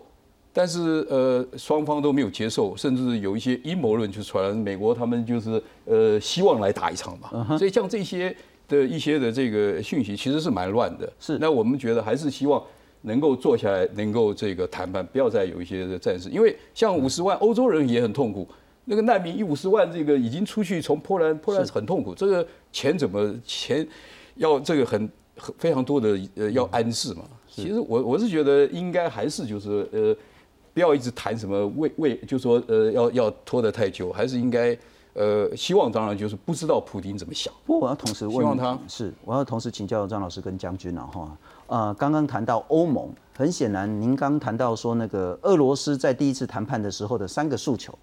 但是呃双方都没有接受，甚至有一些阴谋论就传来，美国他们就是呃希望来打一场嘛。所以像这些的一些的这个讯息，其实是蛮乱的。是，那我们觉得还是希望能够坐下来，能够这个谈判，不要再有一些的战事，因为像五十万欧洲人也很痛苦，那个难民一五十万，这个已经出去从波兰，波兰很痛苦，这个钱怎么钱？要这个很很非常多的呃要安置嘛，其实我我是觉得应该还是就是呃不要一直谈什么为为就说呃要要拖得太久，还是应该呃希望当然就是不知道普京怎么想。不过我要同时问，希望他是我要同时请教张老师跟将军了哈。呃，刚刚谈到欧盟，很显然您刚谈到说那个俄罗斯在第一次谈判的时候的三个诉求，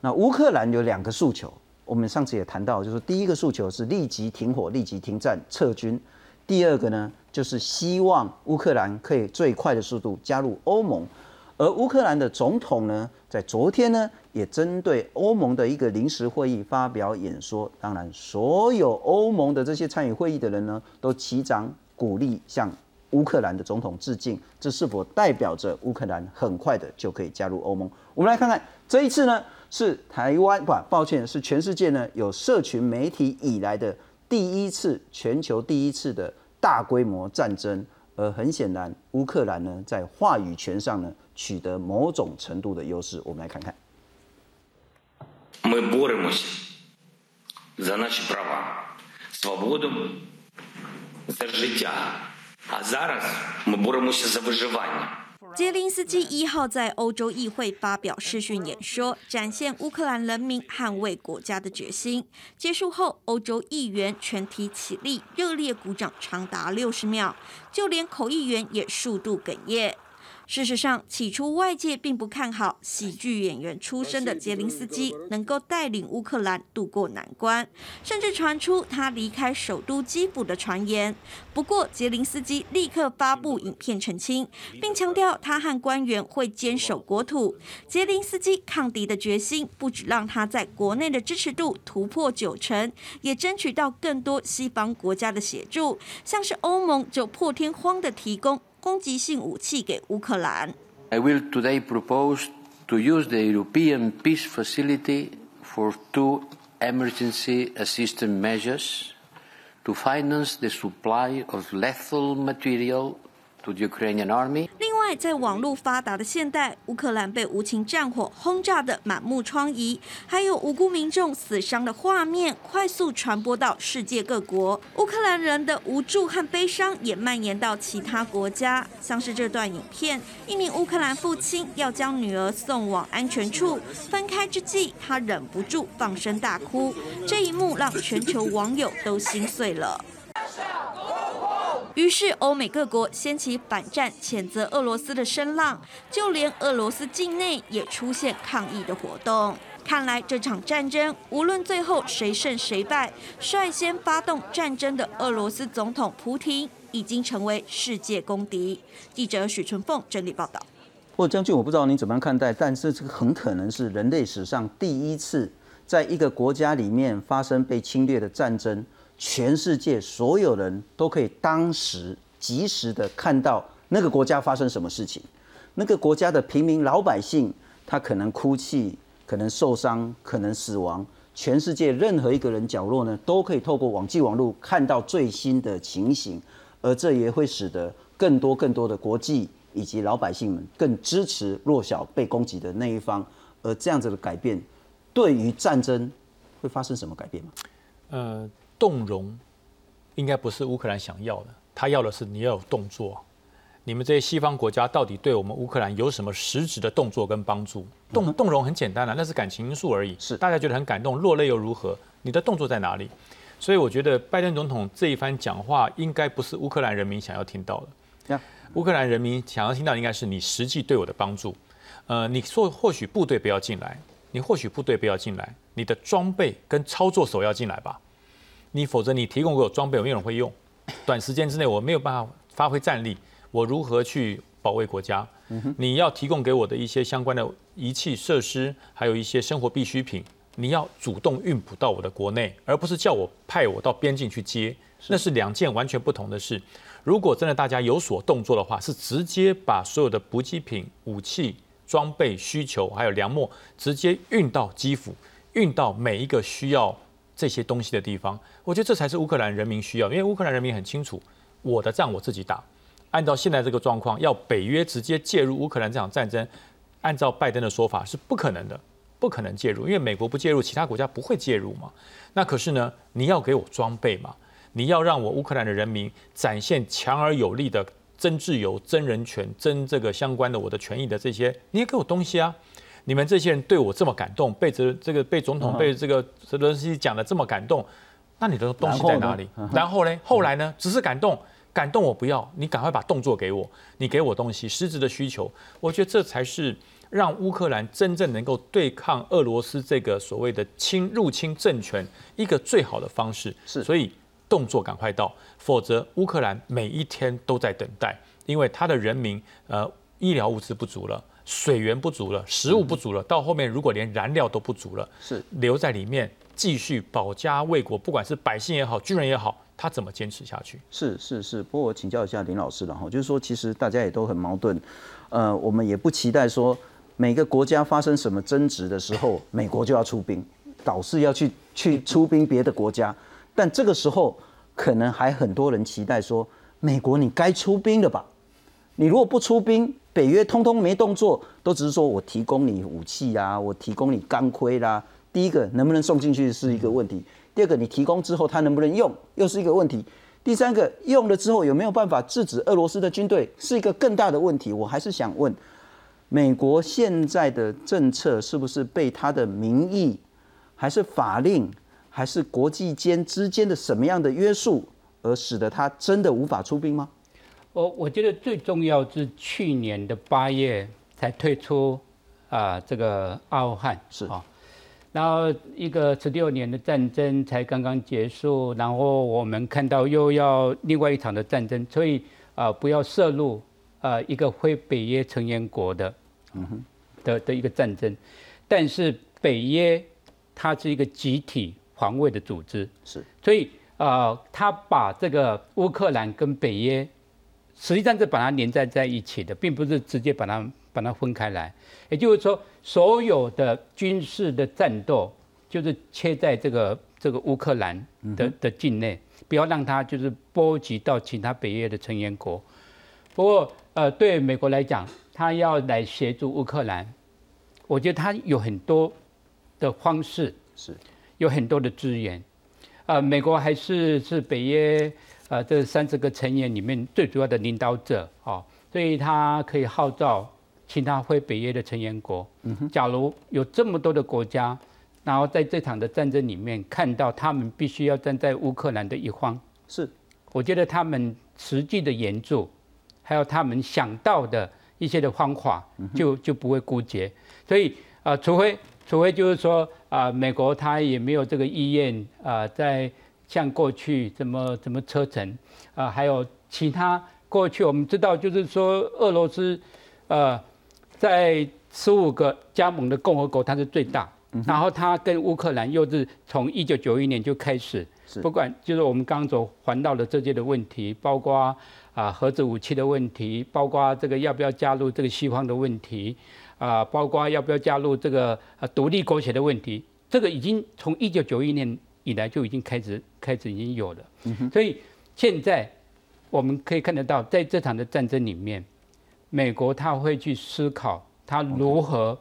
那乌克兰有两个诉求。我们上次也谈到，就是第一个诉求是立即停火、立即停战、撤军；第二个呢，就是希望乌克兰可以最快的速度加入欧盟。而乌克兰的总统呢，在昨天呢，也针对欧盟的一个临时会议发表演说。当然，所有欧盟的这些参与会议的人呢，都齐掌鼓励向乌克兰的总统致敬。这是否代表着乌克兰很快的就可以加入欧盟？我们来看看这一次呢？是台湾不，抱歉，是全世界呢有社群媒体以来的第一次全球第一次的大规模战争，而很显然，乌克兰呢在话语权上呢取得某种程度的优势。我们来看看。Мы боремося за наші права, свободу, за життя. А зараз ми боремося за виживання. 杰林斯基一号在欧洲议会发表视讯演说，展现乌克兰人民捍卫国家的决心。结束后，欧洲议员全体起立，热烈鼓掌，长达六十秒，就连口译员也数度哽咽。 事实上，起初外界并不看好喜剧演员出身的杰林斯基能够带领乌克兰渡过难关，甚至传出他离开首都基辅的传言。不过，杰林斯基立刻发布影片澄清，并强调他和官员会坚守国土。杰林斯基抗敌的决心，不止让他在国内的支持度突破九成，也争取到更多西方国家的协助，像是欧盟就破天荒的提供。攻击性武器给乌克兰。I will today propose to use the European Peace Facility for two emergency assistance measures to finance the supply of lethal material to the Ukrainian army. 在网络发达的现代，乌克兰被无情战火轰炸的满目疮痍，还有无辜民众死伤的画面，快速传播到世界各国。乌克兰人的无助和悲伤也蔓延到其他国家，像是这段影片：一名乌克兰父亲要将女儿送往安全处，分开之际，他忍不住放声大哭。这一幕让全球网友都心碎了。于是，欧美各国掀起反战、谴责俄罗斯的声浪，就连俄罗斯境内也出现抗议的活动。看来，这场战争无论最后谁胜谁败，率先发动战争的俄罗斯总统普京已经成为世界公敌。记者许春凤整理报道。霍将军，我不知道您怎么样看待，但是这个很可能是人类史上第一次在一个国家里面发生被侵略的战争。全世界所有人都可以当时及时的看到那个国家发生什么事情，那个国家的平民老百姓，他可能哭泣，可能受伤，可能死亡。全世界任何一个人角落呢，都可以透过网际网络看到最新的情形，而这也会使得更多更多的国际以及老百姓们更支持弱小被攻击的那一方。而这样子的改变，对于战争会发生什么改变吗？呃。动容应该不是乌克兰想要的，他要的是你要有动作。你们这些西方国家到底对我们乌克兰有什么实质的动作跟帮助？动动容很简单啊，那是感情因素而已。是大家觉得很感动，落泪又如何？你的动作在哪里？所以我觉得拜登总统这一番讲话，应该不是乌克兰人民想要听到的。乌克兰人民想要听到，应该是你实际对我的帮助。呃，你说或许部队不要进来，你或许部队不要进来，你的装备跟操作手要进来吧。你否则你提供给我装备，我没有人会用。短时间之内我没有办法发挥战力，我如何去保卫国家。你要提供给我的一些相关的仪器设施，还有一些生活必需品，你要主动运补到我的国内，而不是叫我派我到边境去接，那是两件完全不同的事。如果真的大家有所动作的话，是直接把所有的补给品、武器、装备需求，还有粮墨，直接运到基辅，运到每一个需要这些东西的地方。我觉得这才是乌克兰人民需要，因为乌克兰人民很清楚，我的仗我自己打。按照现在这个状况，要北约直接介入乌克兰这场战争，按照拜登的说法是不可能的，不可能介入，因为美国不介入，其他国家不会介入嘛。那可是呢，你要给我装备嘛，你要让我乌克兰的人民展现强而有力的争自由、争人权、争这个相关的我的权益的这些，你也给我东西啊。你们这些人对我这么感动，被这这个被总统被这个泽连斯基讲的这么感动，那你的东西在哪里？然后呢？后来呢？只是感动。感动我不要，你赶快把动作给我，你给我东西，实质的需求，我觉得这才是让乌克兰真正能够对抗俄罗斯这个所谓的侵入侵政权一个最好的方式。是，所以动作赶快到，否则乌克兰每一天都在等待，因为他的人民呃医疗物资不足了，水源不足了，食物不足了，到后面如果连燃料都不足了，是留在里面继续保家卫国，不管是百姓也好，军人也好。他怎么坚持下去？是是是，不过我请教一下林老师了哈，就是说其实大家也都很矛盾，呃，我们也不期待说每个国家发生什么争执的时候，美国就要出兵，导致要去去出兵别的国家，但这个时候可能还很多人期待说，美国你该出兵了吧？你如果不出兵，北约通通没动作，都只是说我提供你武器啊，我提供你钢盔啦，第一个能不能送进去是一个问题。第二个，你提供之后，它能不能用，又是一个问题。第三个，用了之后有没有办法制止俄罗斯的军队，是一个更大的问题。我还是想问，美国现在的政策是不是被他的民意，还是法令，还是国际间之间的什么样的约束，而使得他真的无法出兵吗？我我觉得最重要是去年的八月才退出啊，这个阿富汗是啊。然后一个十六年的战争才刚刚结束，然后我们看到又要另外一场的战争，所以啊，不要涉入啊一个非北约成员国的，嗯哼，的的一个战争。但是北约它是一个集体防卫的组织，是，所以啊，他把这个乌克兰跟北约实际上是把它连在在一起的，并不是直接把它把它分开来，也就是说。所有的军事的战斗就是切在这个这个乌克兰的的境内，不要让它就是波及到其他北约的成员国。不过，呃，对美国来讲，他要来协助乌克兰，我觉得他有很多的方式，是有很多的资源。呃，美国还是是北约呃这三十个成员里面最主要的领导者哦，所以他可以号召。其他非北约的成员国，假如有这么多的国家，然后在这场的战争里面看到他们必须要站在乌克兰的一方，是，我觉得他们实际的援助，还有他们想到的一些的方法，就就不会枯竭。所以啊，除非除非就是说啊，美国他也没有这个意愿啊，在像过去怎么怎么车臣啊，还有其他过去我们知道就是说俄罗斯呃。在十五个加盟的共和国，它是最大。然后它跟乌克兰又是从一九九一年就开始，不管就是我们刚刚所谈到的这些的问题，包括啊核子武器的问题，包括这个要不要加入这个西方的问题，啊，包括要不要加入这个啊独立国协的问题，这个已经从一九九一年以来就已经开始开始已经有了。所以现在我们可以看得到，在这场的战争里面。美国他会去思考，他如何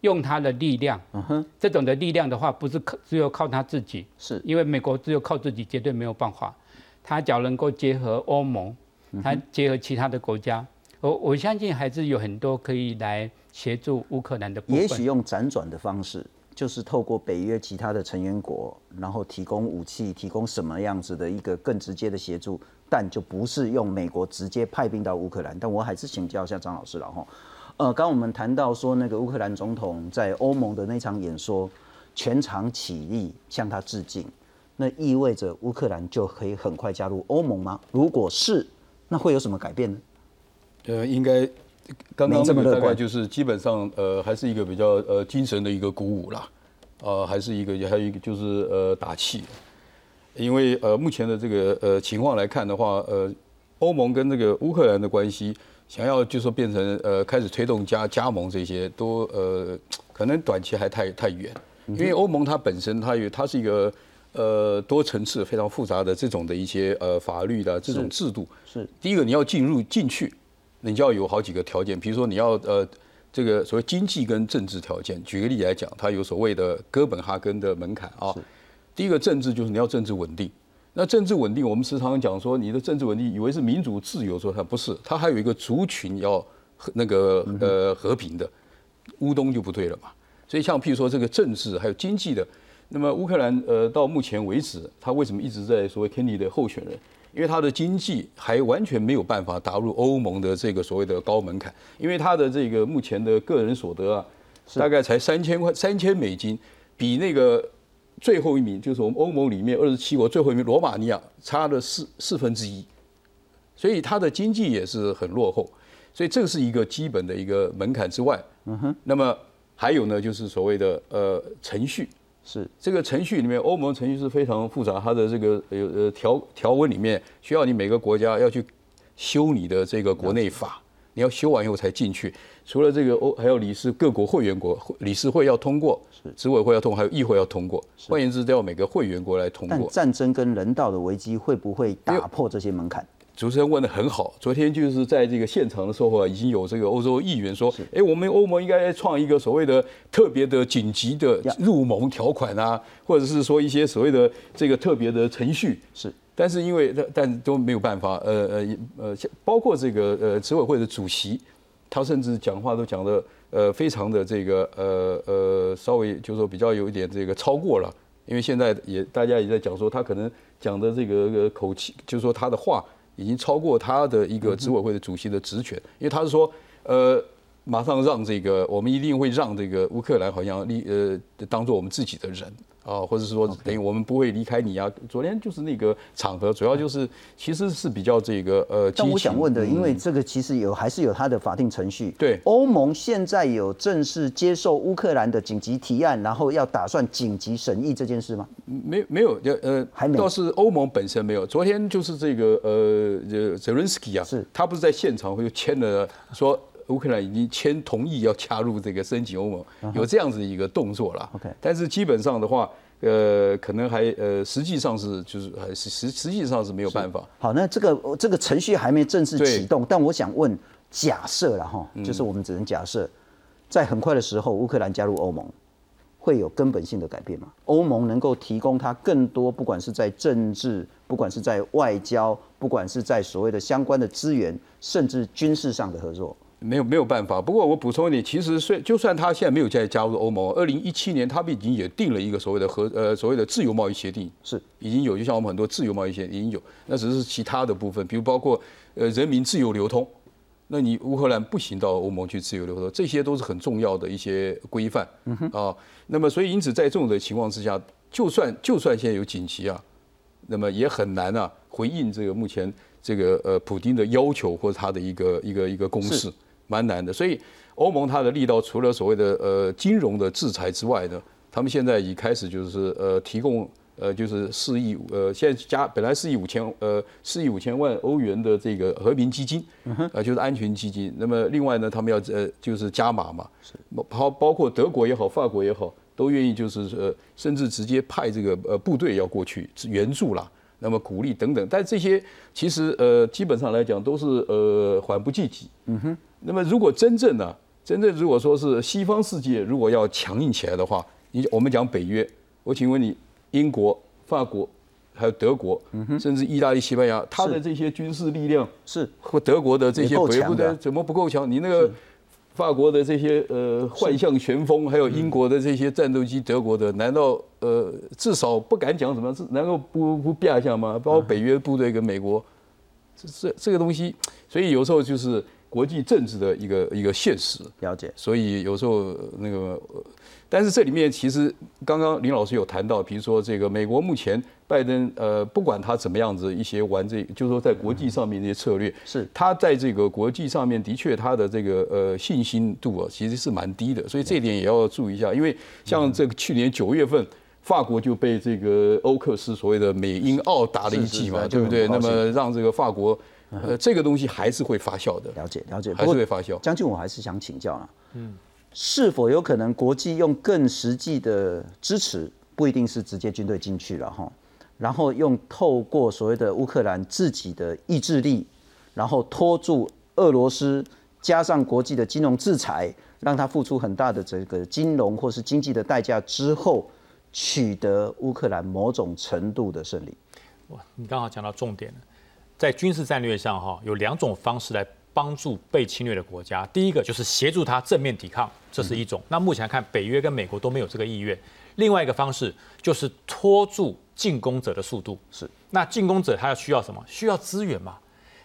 用他的力量。嗯哼，这种的力量的话，不是靠只有靠他自己，是因为美国只有靠自己绝对没有办法。他只要能够结合欧盟，他结合其他的国家，我我相信还是有很多可以来协助乌克兰的。也许用辗转的方式，就是透过北约其他的成员国，然后提供武器，提供什么样子的一个更直接的协助。但就不是用美国直接派兵到乌克兰，但我还是请教一下张老师了哈。呃，刚我们谈到说那个乌克兰总统在欧盟的那场演说，全场起立向他致敬，那意味着乌克兰就可以很快加入欧盟吗？如果是，那会有什么改变呢？呃，应该刚刚这么那个大概乐观。就是基本上呃还是一个比较呃精神的一个鼓舞啦，呃还是一个还有一个就是呃打气，因为呃目前的这个呃情况来看的话，呃欧盟跟这个乌克兰的关系，想要就说变成呃开始推动加加盟这些都呃可能短期还太太远，因为欧盟它本身它有它是一个。呃，多层次、非常复杂的这种的一些呃法律的这种制度，是。第一个你要进入进去，你就要有好几个条件，比如说你要呃这个所谓经济跟政治条件。举个例来讲，它有所谓的哥本哈根的门槛啊。第一个政治就是你要政治稳定。那政治稳定，我们时常讲说你的政治稳定，以为是民主自由，说它不是，它还有一个族群要和那个呃和平的，乌东就不对了嘛。所以像譬如说这个政治还有经济的。那么乌克兰呃到目前为止，他为什么一直在所谓 Kenny 的候选人？因为它的经济还完全没有办法打入欧盟的这个所谓的高门槛，因为它的这个目前的个人所得啊，大概才三千块三千美金，比那个最后一名就是我们欧盟里面二十七国最后一名罗马尼亚差了四四分之一，所以它的经济也是很落后，所以这个是一个基本的一个门槛之外。嗯哼，那么还有呢，就是所谓的呃程序。是这个程序里面，欧盟程序是非常复杂，它的这个呃呃条条文里面需要你每个国家要去修你的这个国内法，你要修完以后才进去。除了这个欧，还有理事各国会员国理事会要通过，是执委会要通过，还有议会要通过。换言之，都要每个会员国来通但过。战争跟人道的危机会不会打破这些门槛？主持人问的很好，昨天就是在这个现场的时候啊，已经有这个欧洲议员说，哎，我们欧盟应该创一个所谓的特别的紧急的入盟条款啊，或者是说一些所谓的这个特别的程序。是，但是因为但都没有办法，呃呃呃，包括这个呃执委会的主席，他甚至讲话都讲的呃非常的这个呃呃稍微就是说比较有一点这个超过了，因为现在也大家也在讲说他可能讲的这个口气，就是说他的话。已经超过他的一个执委会的主席的职权，因为他是说，呃，马上让这个，我们一定会让这个乌克兰好像立呃当做我们自己的人啊，或者是说等于我们不会离开你啊。昨天就是那个场合，主要就是其实是比较这个呃。但我想问的，因为这个其实有还是有它的法定程序。对，欧盟现在有正式接受乌克兰的紧急提案，然后要打算紧急审议这件事吗？没没有，呃，还没倒是欧盟本身没有。昨天就是这个呃泽伦斯基啊，是他不是在现场就签了说乌克兰已经签同意要加入这个申请欧盟，有这样子一个动作了。OK，但是基本上的话，呃，可能还呃，实际上是就是还是实实际上是没有办法。好，那这个这个程序还没正式启动，但我想问，假设了哈，嗯就是我们只能假设，在很快的时候，乌克兰加入欧盟。会有根本性的改变吗？欧盟能够提供它更多，不管是在政治，不管是在外交，不管是在所谓的相关的资源，甚至军事上的合作，没有没有办法。不过我补充一点，其实虽就算他现在没有再加入欧盟，二零一七年他们已经也定了一个所谓的和呃所谓的自由贸易协定，是已经有，就像我们很多自由贸易协定已经有，那只是其他的部分，比如包括呃人民自由流通。那你乌克兰不行到欧盟去自由流通，这些都是很重要的一些规范啊。那么所以因此在这种的情况之下，就算就算现在有紧急啊，那么也很难啊回应这个目前这个呃普京的要求或者他的一个一个一个公式，蛮难的。所以欧盟它的力道除了所谓的呃金融的制裁之外呢，他们现在已开始就是呃提供。呃，就是四亿，呃，现在加本来四亿五千，呃，四亿五千万欧元的这个和平基金，呃，就是安全基金。那么另外呢，他们要呃，就是加码嘛，包包括德国也好，法国也好，都愿意就是呃，甚至直接派这个呃部队要过去援助啦，那么鼓励等等。但这些其实呃，基本上来讲都是呃缓不济急。嗯哼。那么如果真正呢，真正如果说是西方世界如果要强硬起来的话，你我们讲北约，我请问你。英国、法国，还有德国，甚至意大利、西班牙，他的这些军事力量是或德国的这些北部的怎么不够强？你那个法国的这些呃幻象旋风，还有英国的这些战斗机，德国的难道呃至少不敢讲什么？是难道不不变一下吗？包括北约部队跟美国，这这这个东西，所以有时候就是国际政治的一个一个现实。了解。所以有时候呃那个，呃但是这里面其实刚刚林老师有谈到，比如说这个美国目前拜登呃，不管他怎么样子一些玩这，就是说在国际上面这些策略，是他在这个国际上面的确他的这个呃信心度啊，其实是蛮低的，所以这一点也要注意一下，因为像这个去年九月份。法国就被这个欧克斯所谓的美英澳打了一记嘛，对不对？那么让这个法国，呃，这个东西还是会发酵的。了解了解，还是会发酵。将军，我还是想请教啊，嗯，是否有可能国际用更实际的支持，不一定是直接军队进去了哈，然后用透过所谓的乌克兰自己的意志力，然后拖住俄罗斯，加上国际的金融制裁，让他付出很大的这个金融或是经济的代价之后，取得乌克兰某种程度的胜利。哇，你刚好讲到重点了，在军事战略上哈，有两种方式来帮助被侵略的国家。第一个就是协助他正面抵抗，这是一种。那目前看，北约跟美国都没有这个意愿。另外一个方式就是拖住进攻者的速度。是，那进攻者他要需要什么？需要资源嘛？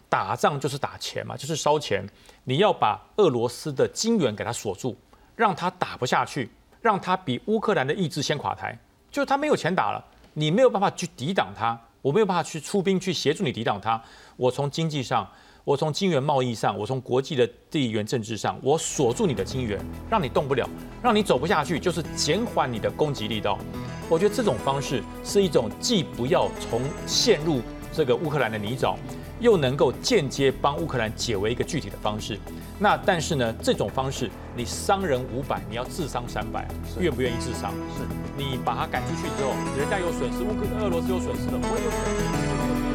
打仗就是打钱嘛，就是烧钱。你要把俄罗斯的金元给他锁住，让他打不下去，让他比乌克兰的意志先垮台，就是他没有钱打了，你没有办法去抵挡他，我没有办法去出兵去协助你抵挡他。我从经济上，我从金元贸易上，我从国际的地缘政治上，我锁住你的金元，让你动不了，让你走不下去，就是减缓你的攻击力道。我觉得这种方式是一种既不要从陷入这个乌克兰的泥沼。又能够间接帮乌克兰解围一个具体的方式，那但是呢，这种方式你伤人五百，你要自伤三百，愿不愿意自伤？是，你把他赶出去之后，人家有损失，乌克俄罗斯有损失的，我也有损失。